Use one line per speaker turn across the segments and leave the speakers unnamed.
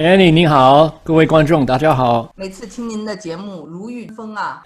Annie，你好，各位观众，大家好。
每次听您的节目如遇风啊！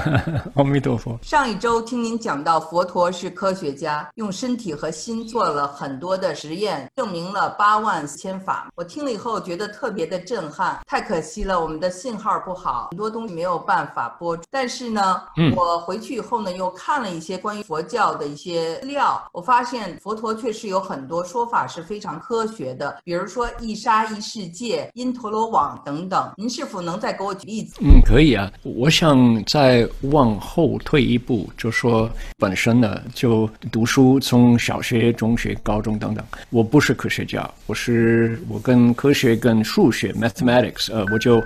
阿弥陀佛。
上一周听您讲到，佛陀是科学家，用身体和心做了很多的实验，证明了八万四千法。我听了以后觉得特别的震撼。太可惜了，我们的信号不好，很多东西没有办法播。但是呢，我回去以后呢，又看了一些关于佛教的一些资料，我发现佛陀确实有很多说法是非常科学的，比如说一沙一世界。因陀罗网等等，您是否能再给我举例子？
嗯，可以啊。我想再往后退一步，就说本身呢，就读书，从小学、中学、高中等等。我不是科学家，我是我跟科学、跟数学 （mathematics） 呃，我就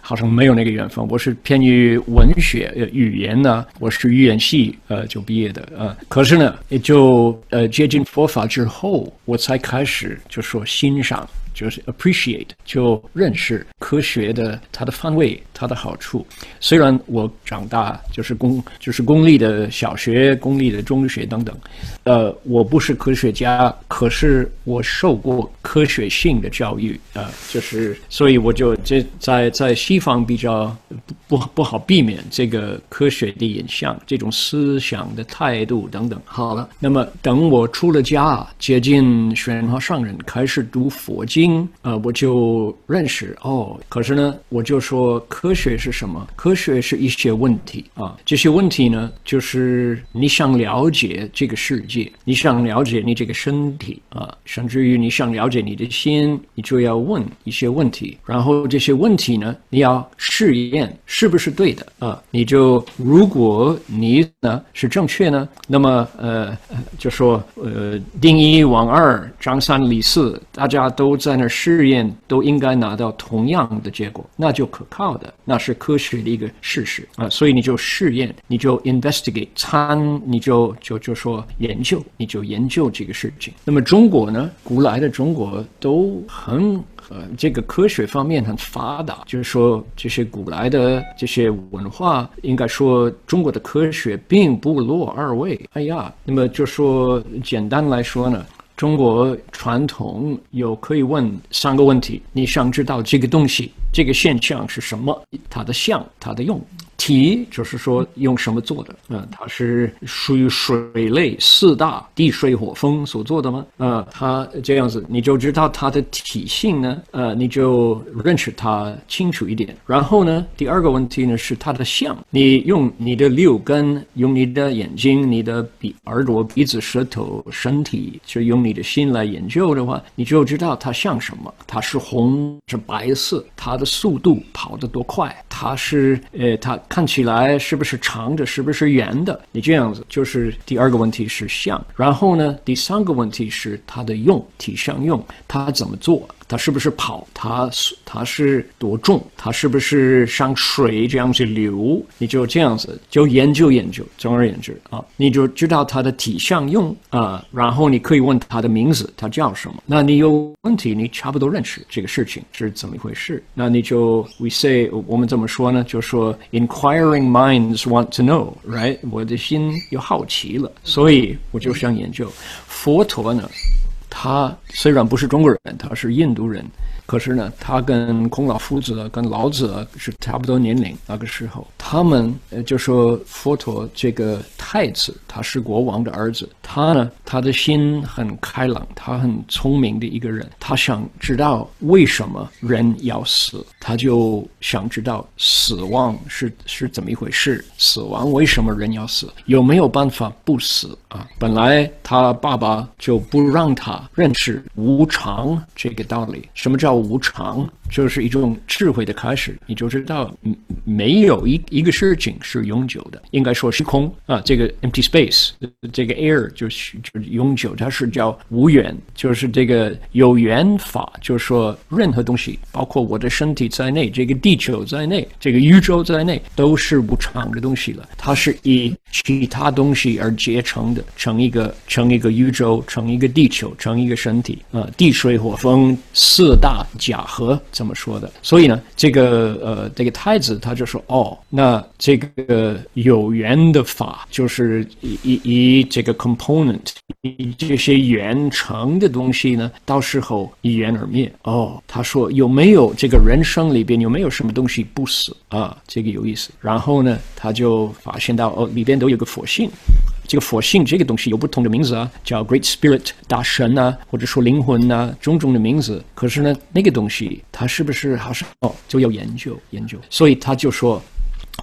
好像没有那个缘分。我是偏于文学、语言呢，我是语言系呃就毕业的呃。可是呢，也就呃接近佛法之后，我才开始就说欣赏。就是 appreciate，就认识科学的它的范围、它的好处。虽然我长大就是公就是公立的小学、公立的中学等等，呃，我不是科学家，可是我受过科学性的教育呃，就是所以我就这在在西方比较不不不好避免这个科学的影像，这种思想的态度等等。好了，那么等我出了家，接近玄华上人，开始读佛经。呃，我就认识哦。可是呢，我就说科学是什么？科学是一些问题啊。这些问题呢，就是你想了解这个世界，你想了解你这个身体啊，甚至于你想了解你的心，你就要问一些问题。然后这些问题呢，你要试验是不是对的啊？你就如果你呢是正确呢，那么呃，就说呃，定一王二，张三李四，大家都在。在那试验都应该拿到同样的结果，那就可靠的，那是科学的一个事实啊。所以你就试验，你就 investigate 参，你就就就说研究，你就研究这个事情。那么中国呢，古来的中国都很呃，这个科学方面很发达，就是说这些古来的这些文化，应该说中国的科学并不落二位。哎呀，那么就说简单来说呢。中国传统有可以问三个问题：你想知道这个东西、这个现象是什么？它的象、它的用。体就是说用什么做的？嗯，它是属于水类四大地水火风所做的吗？呃，它这样子你就知道它的体性呢。呃，你就认识它清楚一点。然后呢，第二个问题呢是它的相。你用你的六根，用你的眼睛、你的鼻、耳朵、鼻子、舌头、身体，就用你的心来研究的话，你就知道它像什么。它是红是白色？它的速度跑得多快？它是呃，它。看起来是不是长的？是不是圆的？你这样子就是第二个问题是像，然后呢，第三个问题是它的用体相用，它怎么做？它是不是跑？它是它是多重？它是不是像水这样子流？你就这样子就研究研究，总而言之啊，你就知道它的体相用啊，然后你可以问它的名字，它叫什么？那你有问题，你差不多认识这个事情是怎么一回事？那你就 we say 我们怎么说呢？就说 inquiring minds want to know，right？我的心有好奇了，所以我就想研究佛陀呢。他虽然不是中国人，他是印度人。可是呢，他跟孔老夫子、跟老子是差不多年龄。那个时候，他们就说佛陀这个太子，他是国王的儿子。他呢，他的心很开朗，他很聪明的一个人。他想知道为什么人要死，他就想知道死亡是是怎么一回事。死亡为什么人要死？有没有办法不死啊？本来他爸爸就不让他认识无常这个道理。什么叫？无常就是一种智慧的开始，你就知道，没有一一个事情是永久的，应该说是空啊。这个 empty space，这个 air 就是就是永久，它是叫无缘，就是这个有缘法，就是说任何东西，包括我的身体在内，这个地球在内，这个宇宙在内，都是无常的东西了。它是以其他东西而结成的，成一个成一个宇宙，成一个地球，成一个身体啊。地水火风四大。假和怎么说的。所以呢，这个呃，这个太子他就说，哦，那这个有缘的法就是以以以这个 component，以这些缘成的东西呢，到时候一缘而灭。哦，他说有没有这个人生里边有没有什么东西不死啊？这个有意思。然后呢，他就发现到哦，里边都有个佛性。这个佛性这个东西有不同的名字啊，叫 Great Spirit 大神啊，或者说灵魂呐，种种的名字。可是呢，那个东西它是不是好像哦，就要研究研究。所以他就说，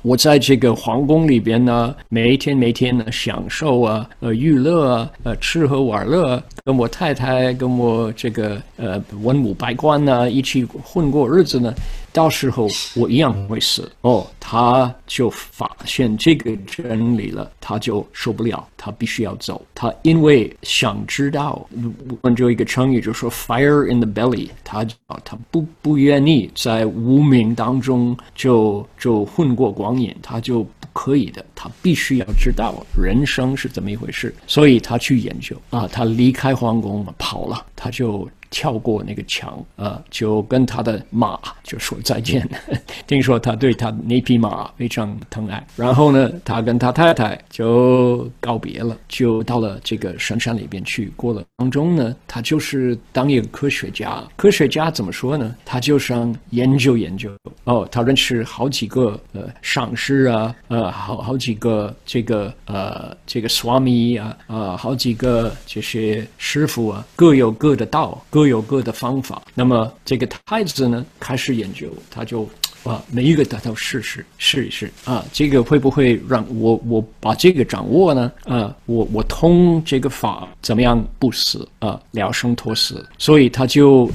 我在这个皇宫里边呢，每一天每天呢，享受啊，呃，娱乐啊，呃，吃喝玩乐，跟我太太，跟我这个呃文武百官呢，一起混过日子呢。到时候我一样会死哦，他就发现这个真理了，他就受不了，他必须要走。他因为想知道，我们就一个成语就说 “fire in the belly”，他他不不愿意在无名当中就就混过光阴，他就不可以的，他必须要知道人生是怎么一回事，所以他去研究啊，他离开皇宫跑了，他就。跳过那个墙啊，就跟他的马就说再见。听说他对他那匹马非常疼爱，然后呢，他跟他太太就告别了，就到了这个深山里边去。过了当中呢，他就是当一个科学家。科学家怎么说呢？他就想研究研究。哦，他认识好几个呃上师啊，呃，好好几个这个呃这个 Swami 啊，啊，好几个这些师傅啊，各有各的道，各各有各的方法。那么这个太子呢，开始研究，他就。啊，每一个他都试试试一试啊，这个会不会让我我把这个掌握呢？啊，我我通这个法怎么样不死啊，了生脱死？所以他就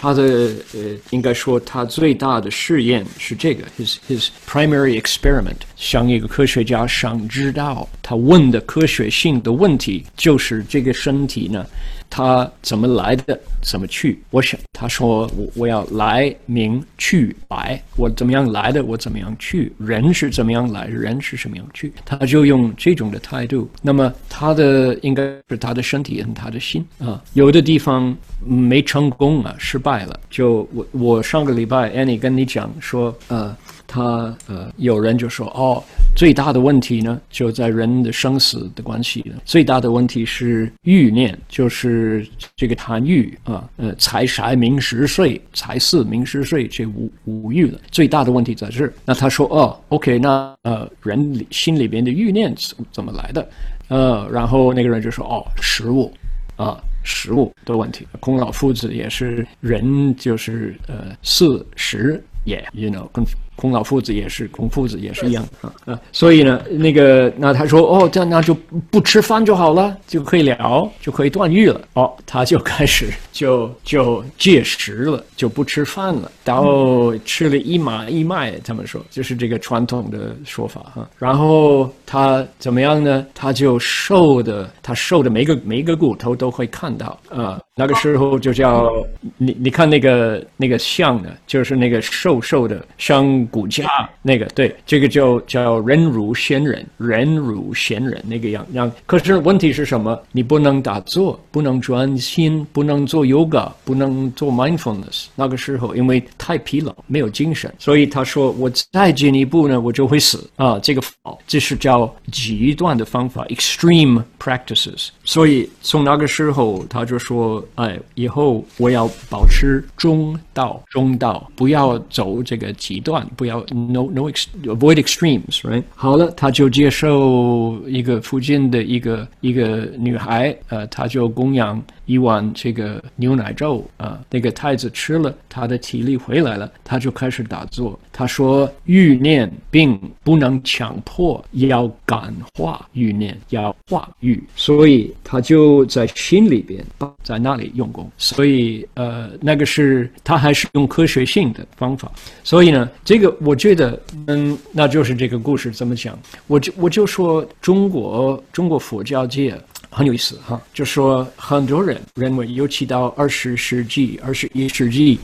他的呃，应该说他最大的试验是这个，his his primary experiment，像一个科学家想知道他问的科学性的问题，就是这个身体呢。他怎么来的，怎么去？我想，他说我我要来明去白，我怎么样来的，我怎么样去？人是怎么样来，人是什么样去？他就用这种的态度。那么他的应该是他的身体和他的心啊，有的地方没成功啊，失败了。就我我上个礼拜 Annie 跟你讲说，呃。他呃，有人就说哦，最大的问题呢，就在人的生死的关系。最大的问题是欲念，就是这个贪欲啊，呃，财财名食睡，财色名食睡这五五欲了。最大的问题在这儿。那他说哦，OK，那呃，人心里边的欲念怎怎么来的？呃，然后那个人就说哦，食物啊，食物的问题。孔老夫子也是人，就是呃，四食也，you know，跟。孔老夫子也是，孔夫子也是一样啊啊，所以呢，那个那他说哦，这样那就不吃饭就好了，就可以聊，就可以断欲了。哦，他就开始 就就戒食了，就不吃饭了，然后吃了一麻一麦，他们说就是这个传统的说法哈。然后他怎么样呢？他就瘦的，他瘦的每个每一个骨头都会看到啊。那个时候就叫你你看那个那个像呢，就是那个瘦瘦的像。骨架那个对，这个就叫人如仙人，人如仙人那个样样。可是问题是什么？你不能打坐，不能专心，不能做 yoga，不能做 mindfulness。那个时候因为太疲劳，没有精神，所以他说我再进一步呢，我就会死啊。这个这是叫极端的方法，extreme practices。所以从那个时候他就说，哎，以后我要保持中道，中道，不要走这个极端。不要 no no avoid extremes，right？好了，他就接受一个附近的一个一个女孩，呃，他就供养一碗这个牛奶粥啊。那个太子吃了，他的体力回来了，他就开始打坐。他说：欲念并不能强迫，要感化欲念，要化欲，所以他就在心里边，在那里用功。所以呃，那个是他还是用科学性的方法。所以呢，这个。我觉得，嗯，那就是这个故事怎么讲？我就我就说，中国中国佛教界很有意思哈，就说很多人认为，尤其到二十世纪、二十一世纪，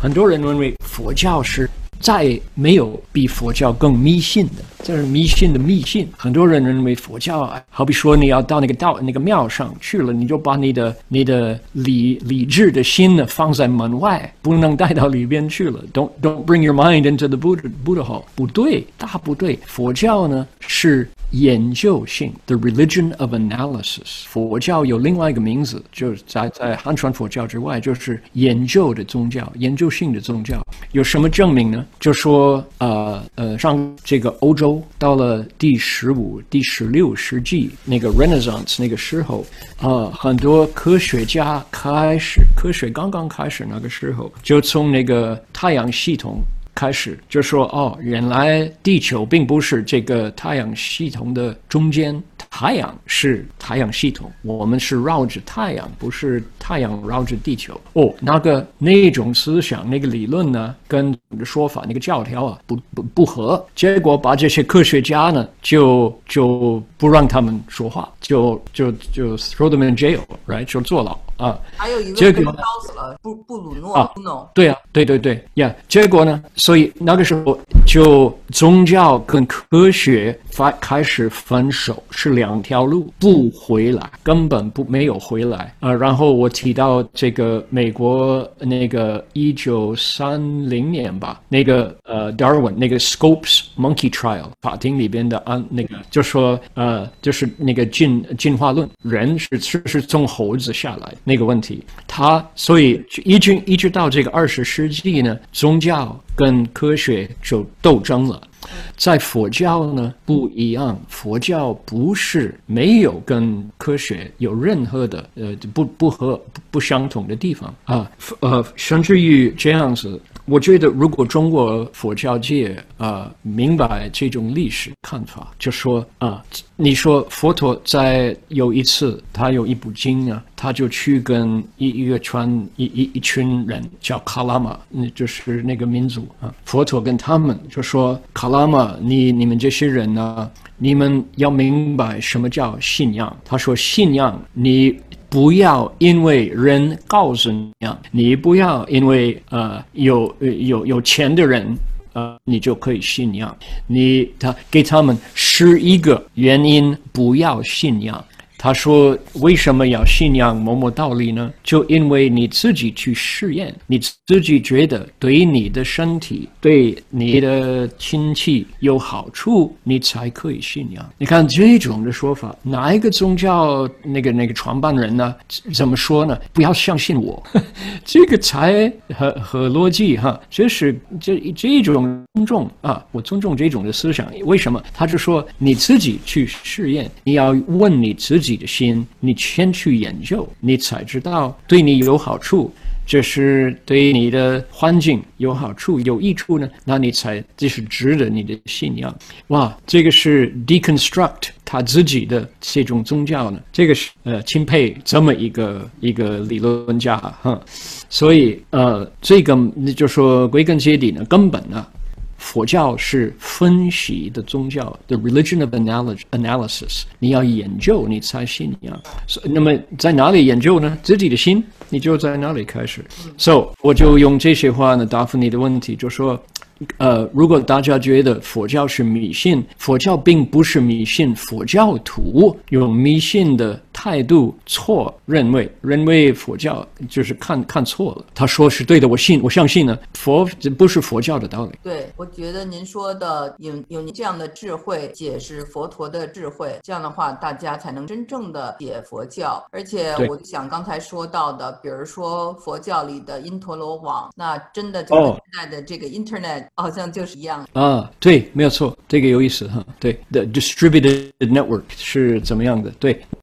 很多人认为佛教是再没有比佛教更迷信的，这是迷信的迷信。很多人认为佛教啊，好比说你要到那个道那个庙上去了，你就把你的你的理理智的心呢放在门外，不能带到里边去了。Don't don't bring your mind into the Buddha Buddha hall。不对，大不对。佛教呢是。研究性，the religion of analysis。佛教有另外一个名字，就是在在汉传佛教之外，就是研究的宗教，研究性的宗教。有什么证明呢？就说，呃呃，上这个欧洲到了第十五、第十六世纪那个 Renaissance 那个时候，呃，很多科学家开始，科学刚刚开始那个时候，就从那个太阳系统。开始就说哦，原来地球并不是这个太阳系统的中间，太阳是太阳系统，我们是绕着太阳，不是太阳绕着地球。哦，那个那种思想、那个理论呢，跟说法、那个教条啊，不不不合。结果把这些科学家呢，就就不让他们说话，就就就 throw them in jail，right，就坐牢。啊，
还有一个被烧死了，布布鲁诺啊，
对啊，对对对呀，结果呢，所以那个时候就宗教跟科学发开始分手，是两条路，不回来，根本不没有回来啊。然后我提到这个美国那个一九三零年吧，那个呃，Darwin 那个 Scopes Monkey Trial 法庭里边的案，那个就说呃，就是那个进进化论，人是是是从猴子下来。那个问题，他所以一直一直到这个二十世纪呢，宗教跟科学就斗争了。在佛教呢不一样，佛教不是没有跟科学有任何的呃不不和不相同的地方啊，呃，甚至于这样子。我觉得，如果中国佛教界啊明白这种历史看法，就说啊，你说佛陀在有一次，他有一部经啊，他就去跟一一个传一一一群人叫卡拉玛，那就是那个民族啊，佛陀跟他们就说卡拉玛，你你们这些人呢，你们要明白什么叫信仰。他说信仰你。不要因为人告诉你啊，你不要因为呃有有有钱的人呃你就可以信仰，你他给他们十一个原因不要信仰。他说：“为什么要信仰某某道理呢？就因为你自己去试验，你自己觉得对你的身体、对你的亲戚有好处，你才可以信仰。你看这种的说法，哪一个宗教那个那个创办人呢？怎么说呢？不要相信我，这个才和和逻辑哈，这是这这种尊重啊，我尊重这种的思想。为什么？他就说你自己去试验，你要问你自己。”自己的心，你先去研究，你才知道对你有好处，这是对你的环境有好处、有益处呢，那你才这是值得你的信仰。哇，这个是 deconstruct 他自己的这种宗教呢，这个是呃钦佩这么一个一个理论家哈，所以呃这个你就说归根结底呢，根本呢。佛教是分析的宗教，the religion of analysis。你要研究，你才信仰。那么在哪里研究呢？自己的心，你就在哪里开始。So，我就用这些话呢答复你的问题，就说。呃，如果大家觉得佛教是迷信，佛教并不是迷信，佛教徒用迷信的态度错认为，认为佛教就是看看错了。他说是对的，我信，我相信呢。佛这不是佛教的道理。
对，我觉得您说的有有您这样的智慧解释佛陀的智慧，这样的话大家才能真正的解佛教。而且我想刚才说到的，比如说佛教里的因陀罗网，那真的就跟现在的这个 Internet。好像就是一样
啊，对，没有错，这个有意思哈。对，the distributed network 是怎么样的？对。